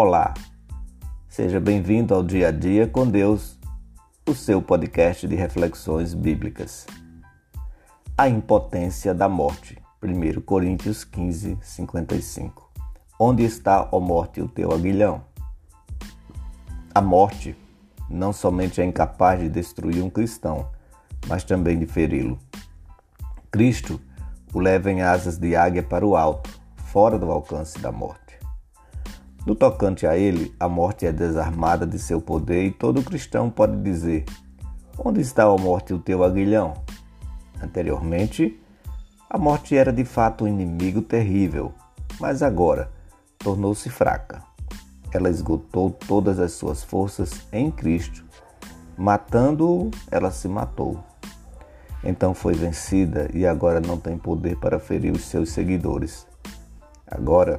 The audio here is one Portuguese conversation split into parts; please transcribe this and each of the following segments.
Olá, seja bem-vindo ao Dia a Dia com Deus, o seu podcast de reflexões bíblicas. A impotência da morte, 1 Coríntios 15, 55. Onde está, ó morte, o teu aguilhão? A morte não somente é incapaz de destruir um cristão, mas também de feri-lo. Cristo o leva em asas de águia para o alto, fora do alcance da morte. No tocante a ele, a morte é desarmada de seu poder e todo cristão pode dizer: Onde está a morte o teu aguilhão? Anteriormente, a morte era de fato um inimigo terrível, mas agora tornou-se fraca. Ela esgotou todas as suas forças em Cristo. Matando-o, ela se matou. Então foi vencida e agora não tem poder para ferir os seus seguidores. Agora,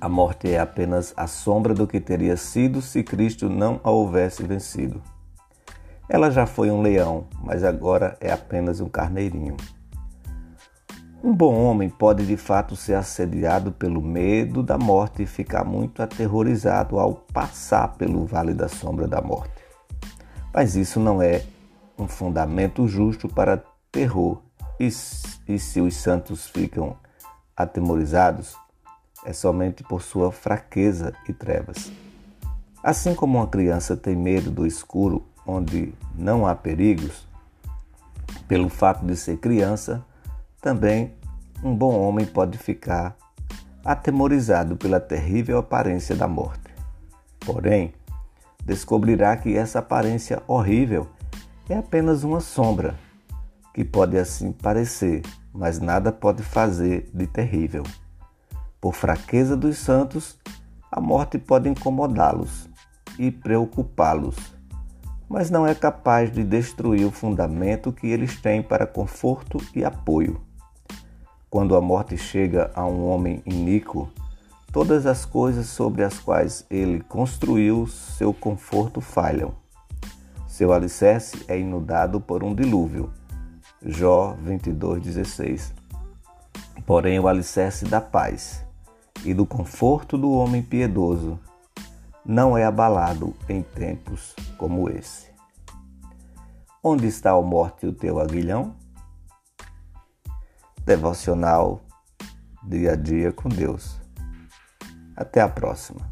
a morte é apenas a sombra do que teria sido se Cristo não a houvesse vencido. Ela já foi um leão, mas agora é apenas um carneirinho. Um bom homem pode de fato ser assediado pelo medo da morte e ficar muito aterrorizado ao passar pelo vale da sombra da morte. Mas isso não é um fundamento justo para terror. E, se os santos ficam atemorizados, é somente por sua fraqueza e trevas. Assim como uma criança tem medo do escuro onde não há perigos, pelo fato de ser criança, também um bom homem pode ficar atemorizado pela terrível aparência da morte. Porém, descobrirá que essa aparência horrível é apenas uma sombra, que pode assim parecer, mas nada pode fazer de terrível. Por fraqueza dos santos, a morte pode incomodá-los e preocupá-los, mas não é capaz de destruir o fundamento que eles têm para conforto e apoio. Quando a morte chega a um homem iníquo, todas as coisas sobre as quais ele construiu seu conforto falham. Seu alicerce é inundado por um dilúvio. Jó 22:16. Porém, o alicerce da paz e do conforto do homem piedoso não é abalado em tempos como esse. Onde está a morte o teu aguilhão? Devocional Dia a Dia com Deus. Até a próxima.